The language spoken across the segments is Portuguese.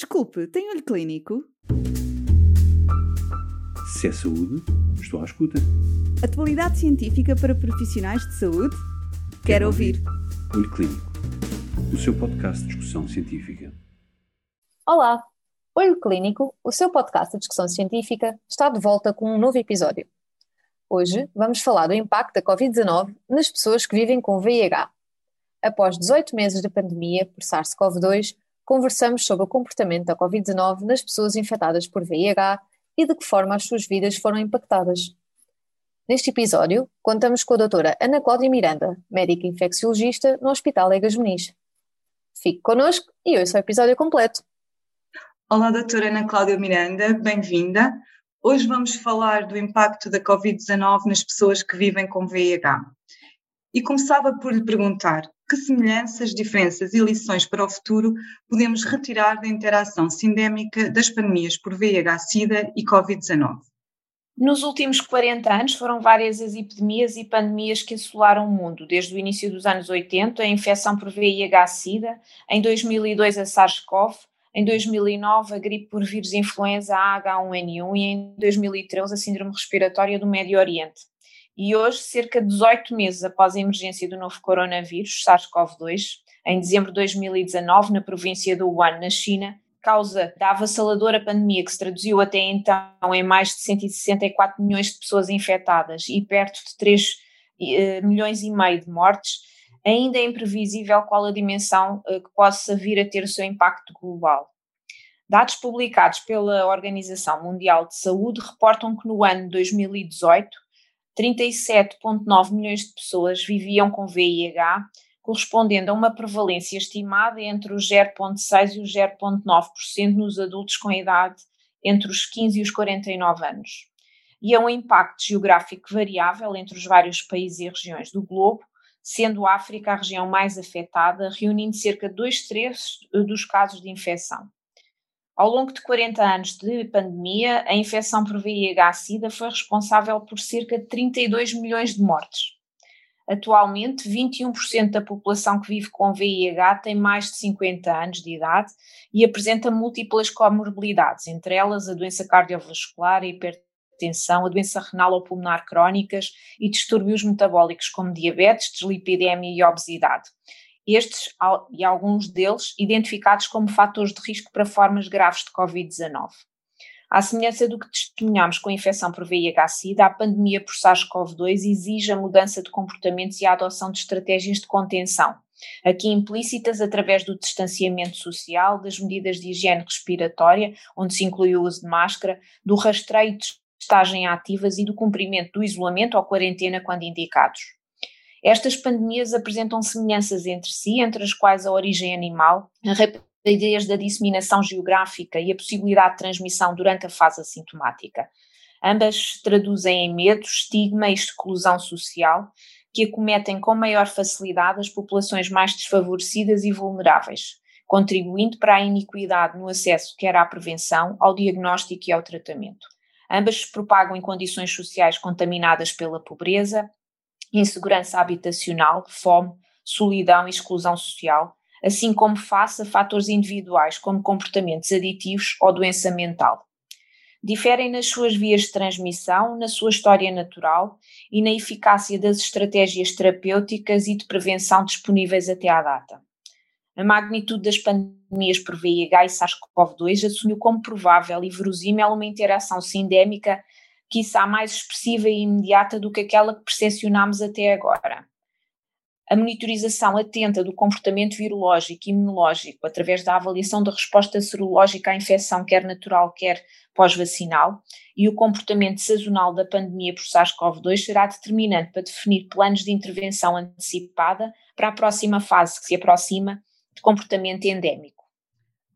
Desculpe, tem olho clínico? Se é saúde, estou à escuta. Atualidade científica para profissionais de saúde? Quero, Quero ouvir. ouvir. Olho Clínico, o seu podcast de discussão científica. Olá! Olho Clínico, o seu podcast de discussão científica, está de volta com um novo episódio. Hoje vamos falar do impacto da Covid-19 nas pessoas que vivem com VIH. Após 18 meses de pandemia por SARS-CoV-2, conversamos sobre o comportamento da Covid-19 nas pessoas infectadas por VIH e de que forma as suas vidas foram impactadas. Neste episódio, contamos com a doutora Ana Cláudia Miranda, médica infecciologista no Hospital Egas Muniz. Fique connosco e ouça o episódio completo. Olá, doutora Ana Cláudia Miranda, bem-vinda. Hoje vamos falar do impacto da Covid-19 nas pessoas que vivem com VIH. E começava por lhe perguntar que semelhanças, diferenças e lições para o futuro podemos retirar da interação sindémica das pandemias por VIH-Sida e Covid-19? Nos últimos 40 anos foram várias as epidemias e pandemias que assolaram o mundo, desde o início dos anos 80, a infecção por VIH-Sida, em 2002 a SARS-CoV, em 2009 a gripe por vírus influenza H1N1 e em 2013 a síndrome respiratória do Médio Oriente. E hoje, cerca de 18 meses após a emergência do novo coronavírus, SARS-CoV-2, em dezembro de 2019, na província do Wuhan, na China, causa da avassaladora pandemia que se traduziu até então em mais de 164 milhões de pessoas infectadas e perto de 3 uh, milhões e meio de mortes, ainda é imprevisível qual a dimensão uh, que possa vir a ter o seu impacto global. Dados publicados pela Organização Mundial de Saúde reportam que no ano 2018 37,9 milhões de pessoas viviam com VIH, correspondendo a uma prevalência estimada entre os 0,6% e os 0,9% nos adultos com idade entre os 15 e os 49 anos. E a um impacto geográfico variável entre os vários países e regiões do globo, sendo a África a região mais afetada, reunindo cerca de dois terços dos casos de infecção. Ao longo de 40 anos de pandemia, a infecção por VIH-Sida foi responsável por cerca de 32 milhões de mortes. Atualmente, 21% da população que vive com VIH tem mais de 50 anos de idade e apresenta múltiplas comorbilidades, entre elas a doença cardiovascular, a hipertensão, a doença renal ou pulmonar crónicas e distúrbios metabólicos como diabetes, deslipidemia e obesidade estes e alguns deles identificados como fatores de risco para formas graves de Covid-19. À semelhança do que testemunhamos com a infecção por VIH-Sida, a pandemia por SARS-CoV-2 exige a mudança de comportamentos e a adoção de estratégias de contenção, aqui implícitas através do distanciamento social, das medidas de higiene respiratória, onde se inclui o uso de máscara, do rastreio de testagem ativas e do cumprimento do isolamento ou quarentena quando indicados. Estas pandemias apresentam semelhanças entre si, entre as quais a origem animal, a rapidez da disseminação geográfica e a possibilidade de transmissão durante a fase assintomática. Ambas traduzem em medo, estigma e exclusão social, que acometem com maior facilidade as populações mais desfavorecidas e vulneráveis, contribuindo para a iniquidade no acesso quer à prevenção, ao diagnóstico e ao tratamento. Ambas se propagam em condições sociais contaminadas pela pobreza, insegurança habitacional, fome, solidão e exclusão social, assim como face a fatores individuais como comportamentos aditivos ou doença mental. Diferem nas suas vias de transmissão, na sua história natural e na eficácia das estratégias terapêuticas e de prevenção disponíveis até à data. A magnitude das pandemias por VIH e SARS-CoV-2 assumiu como provável e verosímil uma interação sindémica quiçá mais expressiva e imediata do que aquela que percepcionámos até agora. A monitorização atenta do comportamento virológico e imunológico através da avaliação da resposta serológica à infecção, quer natural, quer pós-vacinal, e o comportamento sazonal da pandemia por SARS-CoV-2 será determinante para definir planos de intervenção antecipada para a próxima fase que se aproxima de comportamento endémico.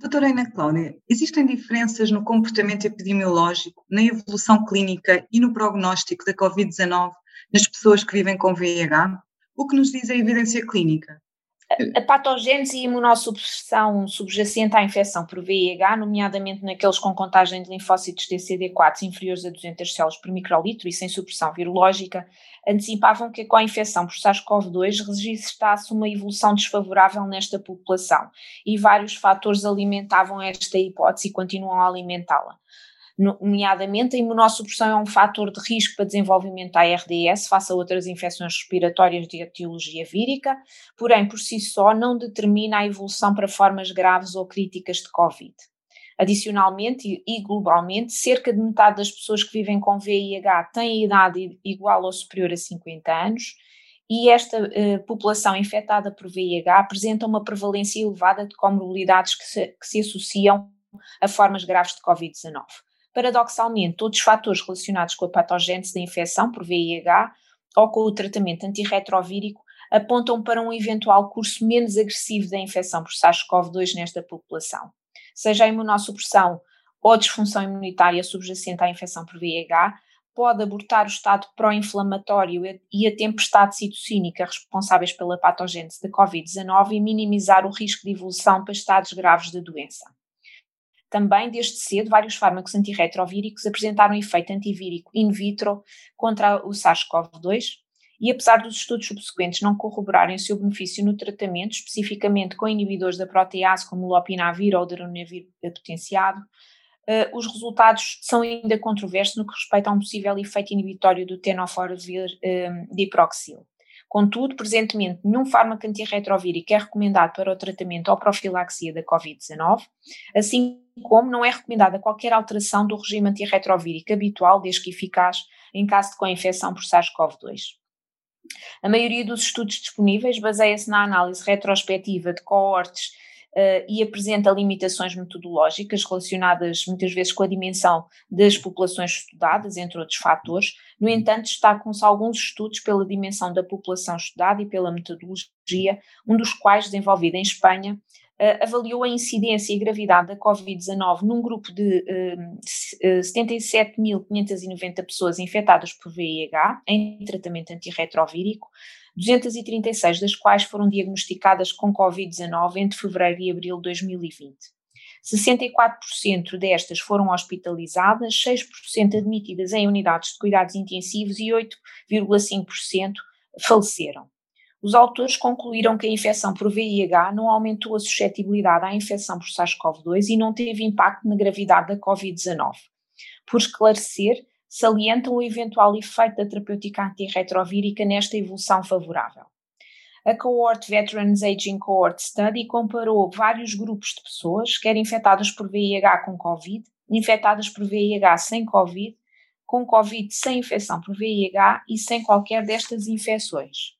Doutora Ana Cláudia, existem diferenças no comportamento epidemiológico, na evolução clínica e no prognóstico da Covid-19 nas pessoas que vivem com VIH? O que nos diz a evidência clínica? A patogênese e imunossupressão subjacente à infecção por VIH, nomeadamente naqueles com contagem de linfócitos TCD4 inferiores a 200 células por microlitro e sem supressão virológica, antecipavam que com a infecção por SARS-CoV-2 registasse uma evolução desfavorável nesta população e vários fatores alimentavam esta hipótese e continuam a alimentá-la nomeadamente a imunossupressão é um fator de risco para desenvolvimento da ARDS face a outras infecções respiratórias de etiologia vírica, porém por si só não determina a evolução para formas graves ou críticas de Covid. Adicionalmente e globalmente, cerca de metade das pessoas que vivem com VIH têm idade igual ou superior a 50 anos e esta eh, população infectada por VIH apresenta uma prevalência elevada de comorbilidades que se, que se associam a formas graves de Covid-19. Paradoxalmente, todos os fatores relacionados com a patogênese da infecção por VIH ou com o tratamento antirretrovírico apontam para um eventual curso menos agressivo da infecção por SARS-CoV-2 nesta população. Seja a imunossupressão ou a disfunção imunitária subjacente à infecção por VIH, pode abortar o estado pró-inflamatório e a tempestade citocínica responsáveis pela patogênese da COVID-19 e minimizar o risco de evolução para estados graves da doença. Também, desde cedo, vários fármacos antirretrovíricos apresentaram efeito antivírico in vitro contra o SARS-CoV-2 e, apesar dos estudos subsequentes não corroborarem o seu benefício no tratamento, especificamente com inibidores da protease como o lopinavir ou o darunavir potenciado, uh, os resultados são ainda controversos no que respeita a um possível efeito inibitório do tenofovir uh, diproxil. Contudo, presentemente, nenhum fármaco antirretrovírico é recomendado para o tratamento ou profilaxia da Covid-19, assim como não é recomendada qualquer alteração do regime antirretrovírico habitual, desde que eficaz, em caso de co-infecção por SARS-CoV-2. A maioria dos estudos disponíveis baseia-se na análise retrospectiva de coortes uh, e apresenta limitações metodológicas relacionadas muitas vezes com a dimensão das populações estudadas, entre outros fatores. No entanto, destacam-se alguns estudos pela dimensão da população estudada e pela metodologia, um dos quais, desenvolvido em Espanha, uh, avaliou a incidência e gravidade da Covid-19 num grupo de uh, eh, 77.590 pessoas infectadas por VIH em tratamento antirretrovírico, 236 das quais foram diagnosticadas com Covid-19 entre fevereiro e abril de 2020. 64% destas foram hospitalizadas, 6% admitidas em unidades de cuidados intensivos e 8,5% faleceram. Os autores concluíram que a infecção por VIH não aumentou a suscetibilidade à infecção por SARS-CoV-2 e não teve impacto na gravidade da COVID-19. Por esclarecer, salientam o eventual efeito da terapêutica antirretrovírica nesta evolução favorável. A Cohort Veterans Aging Cohort Study comparou vários grupos de pessoas, quer infectadas por VIH com Covid, infectadas por VIH sem Covid, com Covid sem infecção por VIH e sem qualquer destas infecções.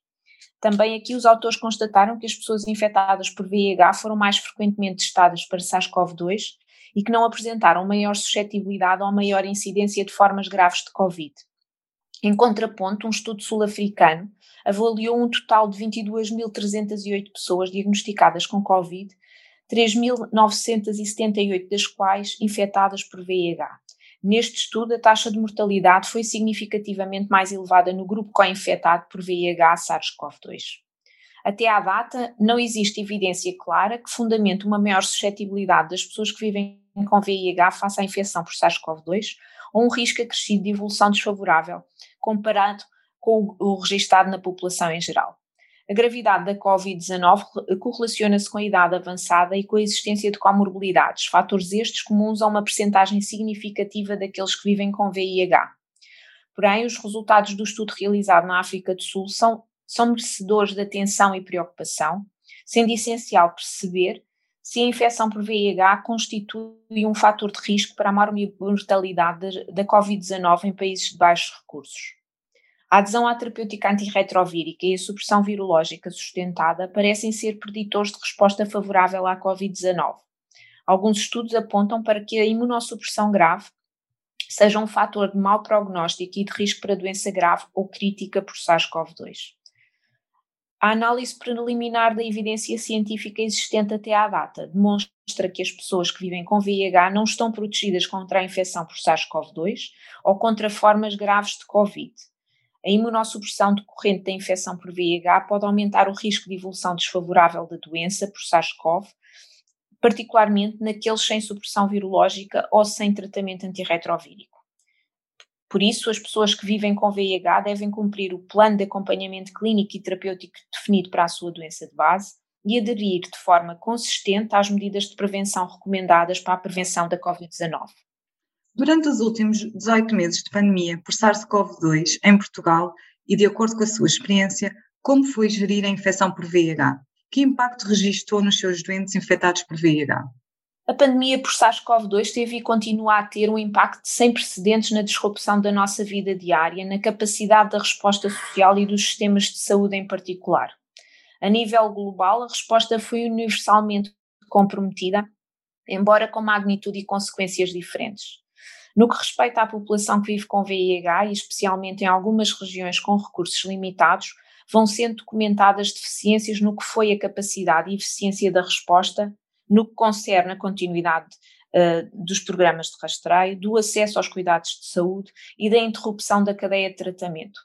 Também aqui os autores constataram que as pessoas infectadas por VIH foram mais frequentemente testadas para SARS-CoV-2 e que não apresentaram maior suscetibilidade ou maior incidência de formas graves de Covid. Em contraponto, um estudo sul-africano avaliou um total de 22.308 pessoas diagnosticadas com Covid, 3.978 das quais infectadas por VIH. Neste estudo, a taxa de mortalidade foi significativamente mais elevada no grupo co-infectado por VIH SARS-CoV-2. Até à data, não existe evidência clara que fundamente uma maior suscetibilidade das pessoas que vivem com VIH face à infecção por SARS-CoV-2 ou um risco acrescido de evolução desfavorável, comparado com o registado na população em geral. A gravidade da Covid-19 correlaciona-se com a idade avançada e com a existência de comorbilidades, fatores estes comuns a uma percentagem significativa daqueles que vivem com VIH. Porém, os resultados do estudo realizado na África do Sul são são merecedores de atenção e preocupação, sendo essencial perceber se a infecção por VIH constitui um fator de risco para a maior mortalidade da Covid-19 em países de baixos recursos. A adesão à terapêutica antirretrovírica e a supressão virológica sustentada parecem ser preditores de resposta favorável à Covid-19. Alguns estudos apontam para que a imunossupressão grave seja um fator de mau prognóstico e de risco para doença grave ou crítica por SARS-CoV-2. A análise preliminar da evidência científica existente até à data demonstra que as pessoas que vivem com VIH não estão protegidas contra a infecção por SARS-CoV-2 ou contra formas graves de Covid. A imunossupressão decorrente da infecção por VIH pode aumentar o risco de evolução desfavorável da doença por SARS-CoV, particularmente naqueles sem supressão virológica ou sem tratamento antirretrovírico. Por isso, as pessoas que vivem com VIH devem cumprir o plano de acompanhamento clínico e terapêutico definido para a sua doença de base e aderir de forma consistente às medidas de prevenção recomendadas para a prevenção da Covid-19. Durante os últimos 18 meses de pandemia por SARS-CoV-2 em Portugal e de acordo com a sua experiência, como foi gerir a infecção por VIH? Que impacto registrou nos seus doentes infectados por VIH? A pandemia por SARS-CoV-2 teve e continua a ter um impacto sem precedentes na disrupção da nossa vida diária, na capacidade da resposta social e dos sistemas de saúde em particular. A nível global, a resposta foi universalmente comprometida, embora com magnitude e consequências diferentes. No que respeita à população que vive com VIH, e especialmente em algumas regiões com recursos limitados, vão sendo documentadas deficiências no que foi a capacidade e eficiência da resposta, no que concerne a continuidade uh, dos programas de rastreio, do acesso aos cuidados de saúde e da interrupção da cadeia de tratamento.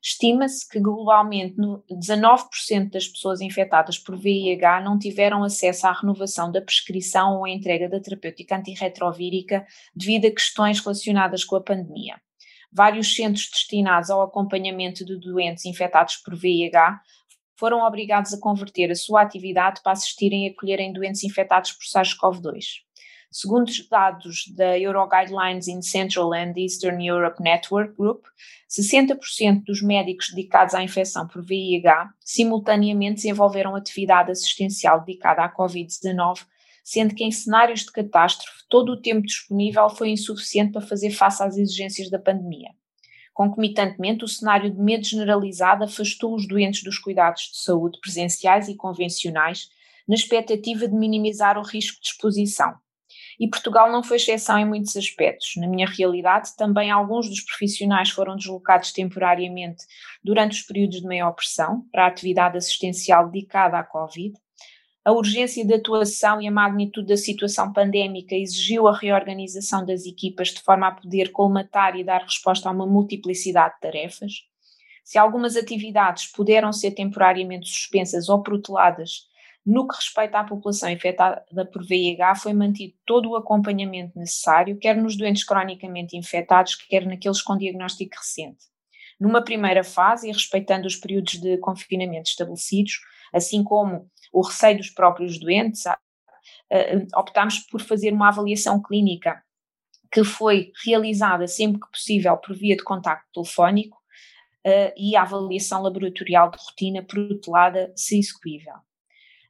Estima-se que globalmente 19% das pessoas infectadas por VIH não tiveram acesso à renovação da prescrição ou à entrega da terapêutica antirretrovírica devido a questões relacionadas com a pandemia. Vários centros destinados ao acompanhamento de doentes infectados por VIH foram obrigados a converter a sua atividade para assistirem e acolherem doentes infectados por SARS-CoV-2. Segundo os dados da Euroguidelines in Central and Eastern Europe Network Group, 60% dos médicos dedicados à infecção por VIH simultaneamente desenvolveram atividade assistencial dedicada à Covid-19, sendo que em cenários de catástrofe todo o tempo disponível foi insuficiente para fazer face às exigências da pandemia. Concomitantemente, o cenário de medo generalizado afastou os doentes dos cuidados de saúde presenciais e convencionais, na expectativa de minimizar o risco de exposição. E Portugal não foi exceção em muitos aspectos. Na minha realidade, também alguns dos profissionais foram deslocados temporariamente durante os períodos de maior pressão para a atividade assistencial dedicada à Covid, a urgência de atuação e a magnitude da situação pandémica exigiu a reorganização das equipas de forma a poder colmatar e dar resposta a uma multiplicidade de tarefas. Se algumas atividades puderam ser temporariamente suspensas ou proteladas, no que respeita à população infectada por VIH, foi mantido todo o acompanhamento necessário, quer nos doentes cronicamente infectados, quer naqueles com diagnóstico recente. Numa primeira fase, e respeitando os períodos de confinamento estabelecidos, assim como o receio dos próprios doentes, ah, ah, optámos por fazer uma avaliação clínica que foi realizada sempre que possível por via de contacto telefónico uh, e a avaliação laboratorial de rotina protelada, se execuível.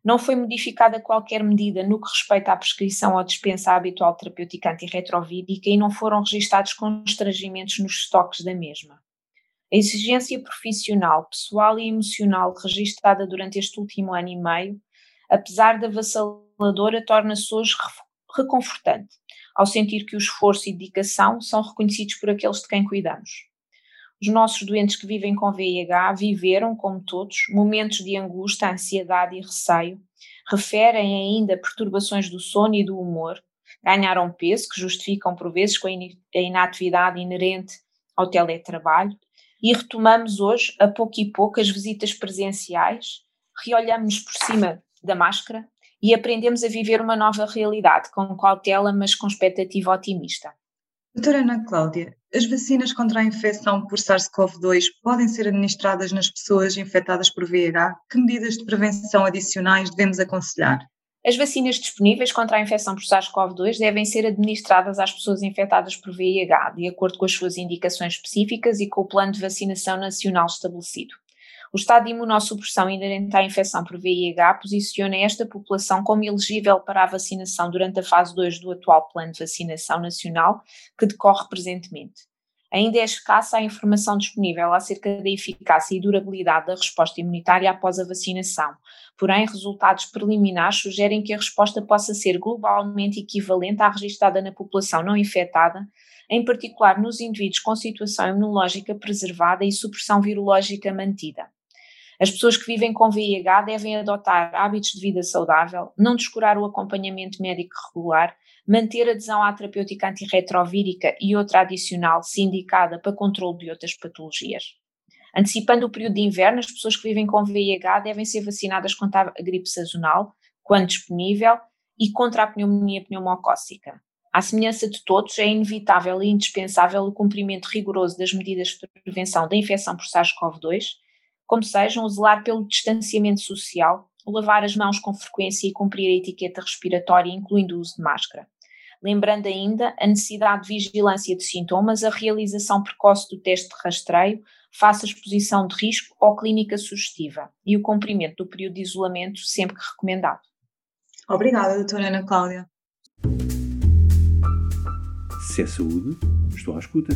Não foi modificada qualquer medida no que respeita à prescrição ou dispensa habitual terapêutica antirretrovírica e não foram registados constrangimentos nos estoques da mesma. A exigência profissional, pessoal e emocional registada durante este último ano e meio, apesar da avassaladora, torna-se hoje reconfortante, ao sentir que o esforço e dedicação são reconhecidos por aqueles de quem cuidamos. Os nossos doentes que vivem com VIH viveram, como todos, momentos de angústia, ansiedade e receio, referem ainda perturbações do sono e do humor, ganharam peso, que justificam por vezes com a inatividade inerente ao teletrabalho, e retomamos hoje, a pouco e pouco, as visitas presenciais, reolhamos por cima da máscara e aprendemos a viver uma nova realidade, com cautela, mas com expectativa otimista. Doutora Ana Cláudia, as vacinas contra a infecção por SARS-CoV-2 podem ser administradas nas pessoas infectadas por VIH? Que medidas de prevenção adicionais devemos aconselhar? As vacinas disponíveis contra a infecção por SARS-CoV-2 devem ser administradas às pessoas infectadas por VIH, de acordo com as suas indicações específicas e com o plano de vacinação nacional estabelecido. O estado de imunossupressão inerente à infecção por VIH posiciona esta população como elegível para a vacinação durante a fase 2 do atual plano de vacinação nacional, que decorre presentemente. Ainda é escassa a informação disponível acerca da eficácia e durabilidade da resposta imunitária após a vacinação, porém, resultados preliminares sugerem que a resposta possa ser globalmente equivalente à registrada na população não infectada, em particular nos indivíduos com situação imunológica preservada e supressão virológica mantida. As pessoas que vivem com VIH devem adotar hábitos de vida saudável, não descurar o acompanhamento médico regular, manter adesão à terapêutica antirretrovírica e outra adicional, se indicada para controle de outras patologias. Antecipando o período de inverno, as pessoas que vivem com VIH devem ser vacinadas contra a gripe sazonal, quando disponível, e contra a pneumonia pneumocócica. À semelhança de todos, é inevitável e indispensável o cumprimento rigoroso das medidas de prevenção da infecção por SARS-CoV-2, como sejam o zelar pelo distanciamento social, o lavar as mãos com frequência e cumprir a etiqueta respiratória, incluindo o uso de máscara. Lembrando ainda a necessidade de vigilância de sintomas, a realização precoce do teste de rastreio, face à exposição de risco ou clínica sugestiva e o cumprimento do período de isolamento sempre que recomendado. Obrigada, doutora Ana Cláudia. Se é saúde, estou à escuta.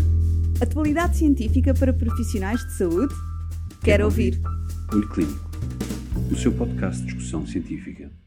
Atualidade científica para profissionais de saúde? Quero ouvir. Olho Clínico, o seu podcast de discussão científica.